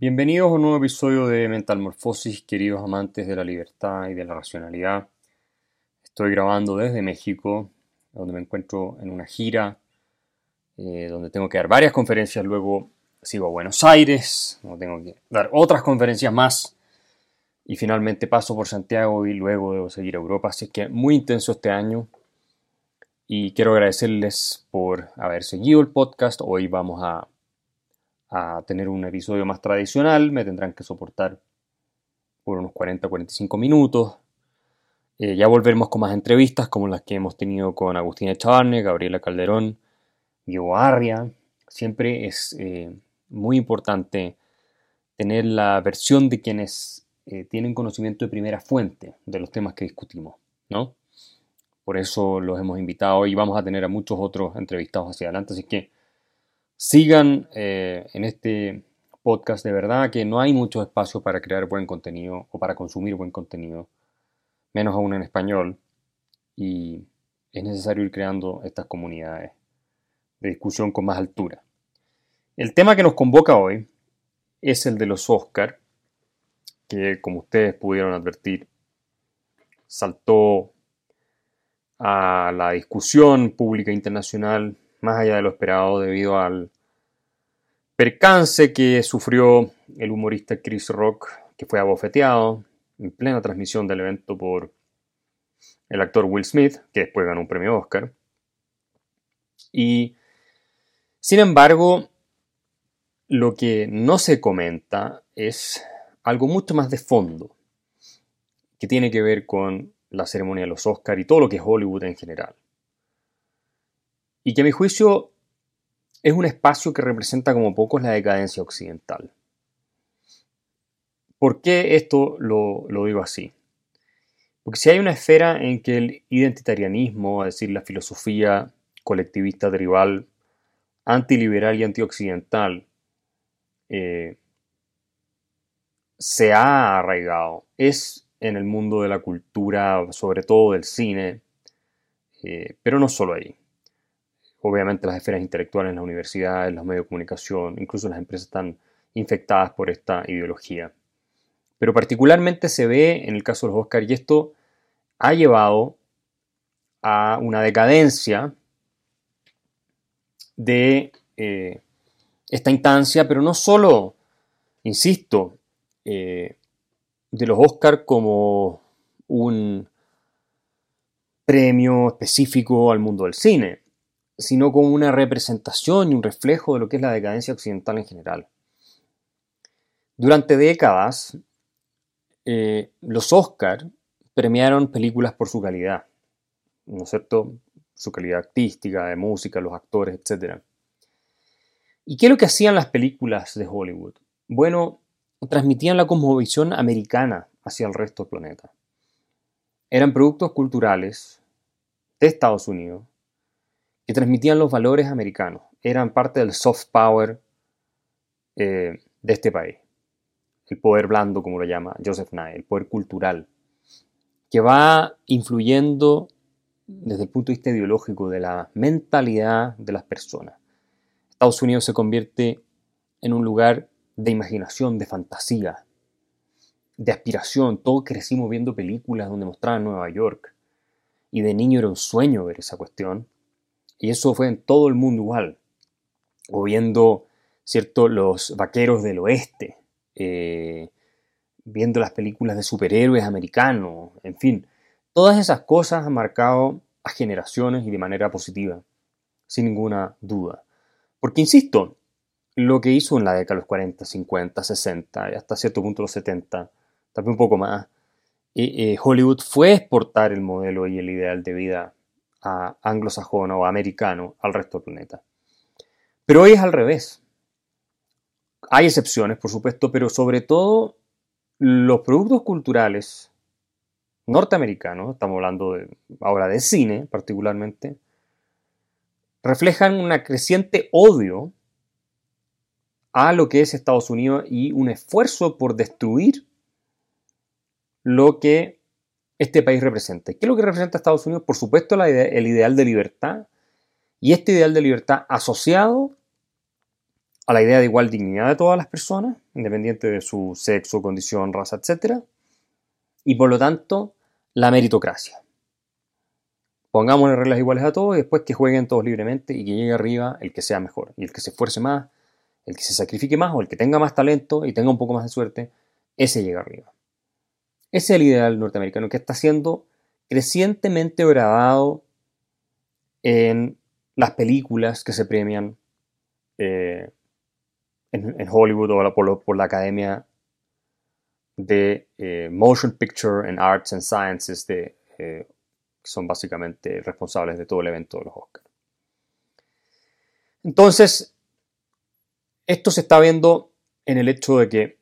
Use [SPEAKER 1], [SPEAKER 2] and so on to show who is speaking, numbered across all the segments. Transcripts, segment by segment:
[SPEAKER 1] Bienvenidos a un nuevo episodio de Mental Morfosis, queridos amantes de la libertad y de la racionalidad. Estoy grabando desde México, donde me encuentro en una gira, eh, donde tengo que dar varias conferencias, luego sigo a Buenos Aires, donde tengo que dar otras conferencias más, y finalmente paso por Santiago y luego debo seguir a Europa, así que muy intenso este año. Y quiero agradecerles por haber seguido el podcast. Hoy vamos a a tener un episodio más tradicional, me tendrán que soportar por unos 40-45 minutos. Eh, ya volveremos con más entrevistas como las que hemos tenido con Agustín Echavarne, Gabriela Calderón, Diego Arria. Siempre es eh, muy importante tener la versión de quienes eh, tienen conocimiento de primera fuente de los temas que discutimos, ¿no? Por eso los hemos invitado y vamos a tener a muchos otros entrevistados hacia adelante, así que Sigan eh, en este podcast de verdad que no hay mucho espacio para crear buen contenido o para consumir buen contenido, menos aún en español, y es necesario ir creando estas comunidades de discusión con más altura. El tema que nos convoca hoy es el de los Oscar, que como ustedes pudieron advertir, saltó a la discusión pública internacional más allá de lo esperado debido al percance que sufrió el humorista Chris Rock, que fue abofeteado en plena transmisión del evento por el actor Will Smith, que después ganó un premio Oscar. Y, sin embargo, lo que no se comenta es algo mucho más de fondo, que tiene que ver con la ceremonia de los Oscar y todo lo que es Hollywood en general y que a mi juicio es un espacio que representa como pocos la decadencia occidental. ¿Por qué esto lo, digo así? Porque si hay una esfera en que el identitarianismo, es decir, la filosofía colectivista tribal, antiliberal y antioccidental, eh, se ha arraigado, es en el mundo de la cultura, sobre todo del cine, eh, pero no solo ahí obviamente las esferas intelectuales las universidades, los medios de comunicación, incluso las empresas están infectadas por esta ideología. Pero particularmente se ve en el caso de los Oscar y esto ha llevado a una decadencia de eh, esta instancia, pero no solo, insisto, eh, de los Oscar como un premio específico al mundo del cine, sino como una representación y un reflejo de lo que es la decadencia occidental en general. Durante décadas, eh, los Oscar premiaron películas por su calidad, ¿no es cierto? Su calidad artística, de música, los actores, etc. ¿Y qué es lo que hacían las películas de Hollywood? Bueno, transmitían la cosmovisión americana hacia el resto del planeta. Eran productos culturales de Estados Unidos que transmitían los valores americanos, eran parte del soft power eh, de este país, el poder blando, como lo llama Joseph Nye, el poder cultural, que va influyendo desde el punto de vista ideológico de la mentalidad de las personas. Estados Unidos se convierte en un lugar de imaginación, de fantasía, de aspiración. Todos crecimos viendo películas donde mostraban Nueva York. Y de niño era un sueño ver esa cuestión. Y eso fue en todo el mundo igual. O viendo, ¿cierto?, los vaqueros del oeste, eh, viendo las películas de superhéroes americanos, en fin. Todas esas cosas han marcado a generaciones y de manera positiva, sin ninguna duda. Porque, insisto, lo que hizo en la década de los 40, 50, 60 y hasta cierto punto los 70, también un poco más, eh, eh, Hollywood fue exportar el modelo y el ideal de vida a anglosajón o americano al resto del planeta. Pero hoy es al revés. Hay excepciones, por supuesto, pero sobre todo los productos culturales norteamericanos, estamos hablando de, ahora de cine particularmente, reflejan un creciente odio a lo que es Estados Unidos y un esfuerzo por destruir lo que este país representa. ¿Qué es lo que representa Estados Unidos? Por supuesto, el ideal de libertad y este ideal de libertad asociado a la idea de igual dignidad de todas las personas, independiente de su sexo, condición, raza, etc. Y por lo tanto, la meritocracia. Pongámosle reglas iguales a todos y después que jueguen todos libremente y que llegue arriba el que sea mejor. Y el que se esfuerce más, el que se sacrifique más o el que tenga más talento y tenga un poco más de suerte, ese llega arriba. Ese es el ideal norteamericano que está siendo crecientemente grabado en las películas que se premian eh, en, Hollywood o por, la Academia de eh, Motion Picture and Arts and Sciences, de, eh, que son básicamente responsables de todo el evento de los Oscars. Entonces, esto se está viendo en el hecho de que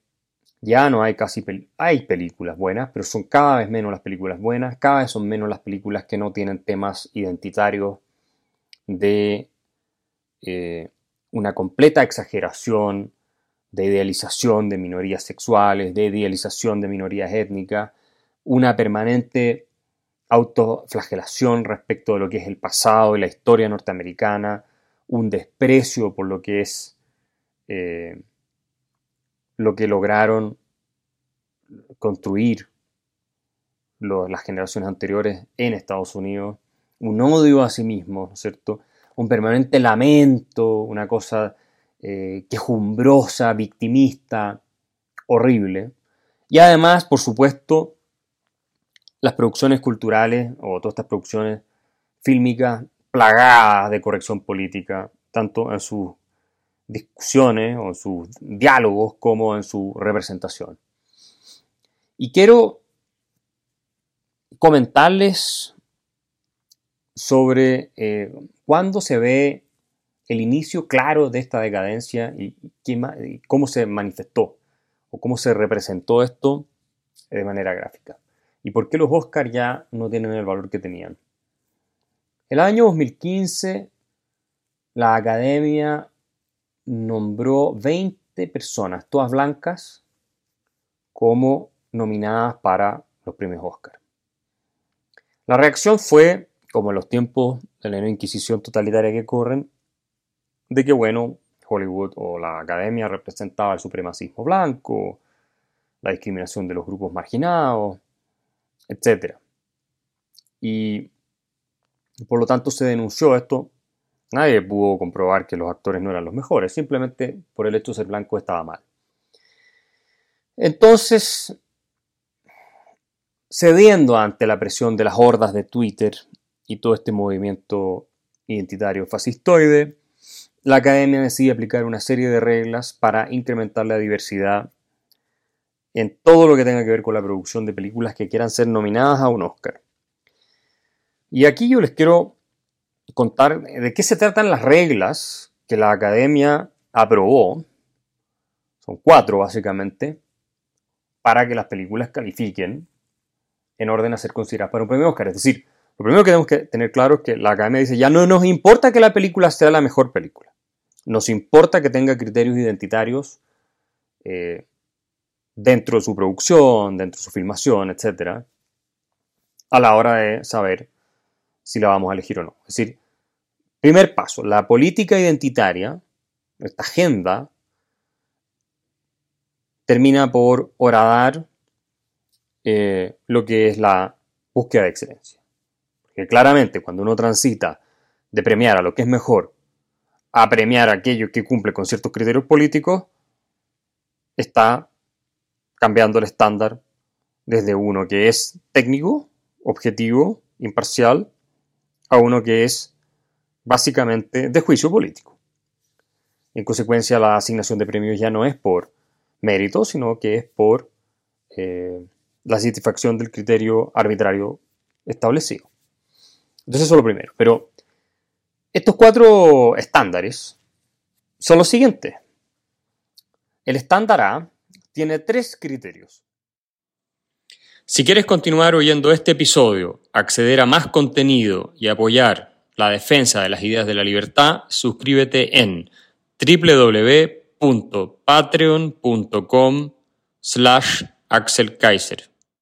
[SPEAKER 1] ya no hay casi hay películas buenas, pero son cada vez menos las películas buenas, cada vez son menos las películas que no tienen temas identitarios de eh, una completa exageración, de idealización de minorías sexuales, de idealización de minorías étnicas, una permanente autoflagelación respecto de lo que es el pasado y la historia norteamericana, un desprecio por lo que es eh, lo que lograron construir las generaciones anteriores en Estados Unidos, un odio a sí mismo, ¿cierto? Un permanente lamento, una cosa eh, quejumbrosa, victimista, horrible. Y además, por supuesto, las producciones culturales o todas estas producciones fílmicas plagadas de corrección política, tanto en sus discusiones o en sus diálogos como en su representación. Y quiero comentarles sobre eh, cuándo se ve el inicio claro de esta decadencia y, cómo se manifestó o cómo se representó esto de manera gráfica. Y por qué los Oscars ya no tienen el valor que tenían. El año 2015, la Academia nombró 20 personas, todas blancas, como nominadas para los premios Oscar. La reacción fue, como en los tiempos de la Inquisición totalitaria que corren, de que, bueno, Hollywood o la academia representaba el supremacismo blanco, la discriminación de los grupos marginados, etc. Y por lo tanto se denunció esto. Nadie pudo comprobar que los actores no eran los mejores, simplemente por el hecho de ser blanco estaba mal. Entonces, cediendo ante la presión de las hordas de Twitter y todo este movimiento identitario fascistoide, la academia decide aplicar una serie de reglas para incrementar la diversidad en todo lo que tenga que ver con la producción de películas que quieran ser nominadas a un Oscar. Y aquí yo les quiero contar de qué se tratan las reglas que la academia aprobó. Son cuatro básicamente, para que las películas califiquen en orden a ser consideradas para un premio Oscar. Es decir, lo primero que tenemos que tener claro es que la academia dice, ya no nos importa que la película sea la mejor película. Nos importa que tenga criterios identitarios eh, dentro de su producción, dentro de su filmación, etc. A la hora de saber si la vamos a elegir o no. Es decir, primer paso, la política identitaria, esta agenda, termina por horadar eh, lo que es la búsqueda de excelencia. Que claramente cuando uno transita de premiar a lo que es mejor a premiar a aquello que cumple con ciertos criterios políticos, está cambiando el estándar desde uno que es técnico, objetivo, imparcial, a uno que es básicamente de juicio político. En consecuencia, la asignación de premios ya no es por mérito, sino que es por eh, la satisfacción del criterio arbitrario establecido. Entonces eso es lo primero. Pero estos cuatro estándares son los siguientes. El estándar A tiene tres criterios. Si quieres continuar oyendo este episodio, acceder a más contenido y apoyar la defensa de las ideas de la libertad, suscríbete en www.patreon.com slash Axel Kaiser.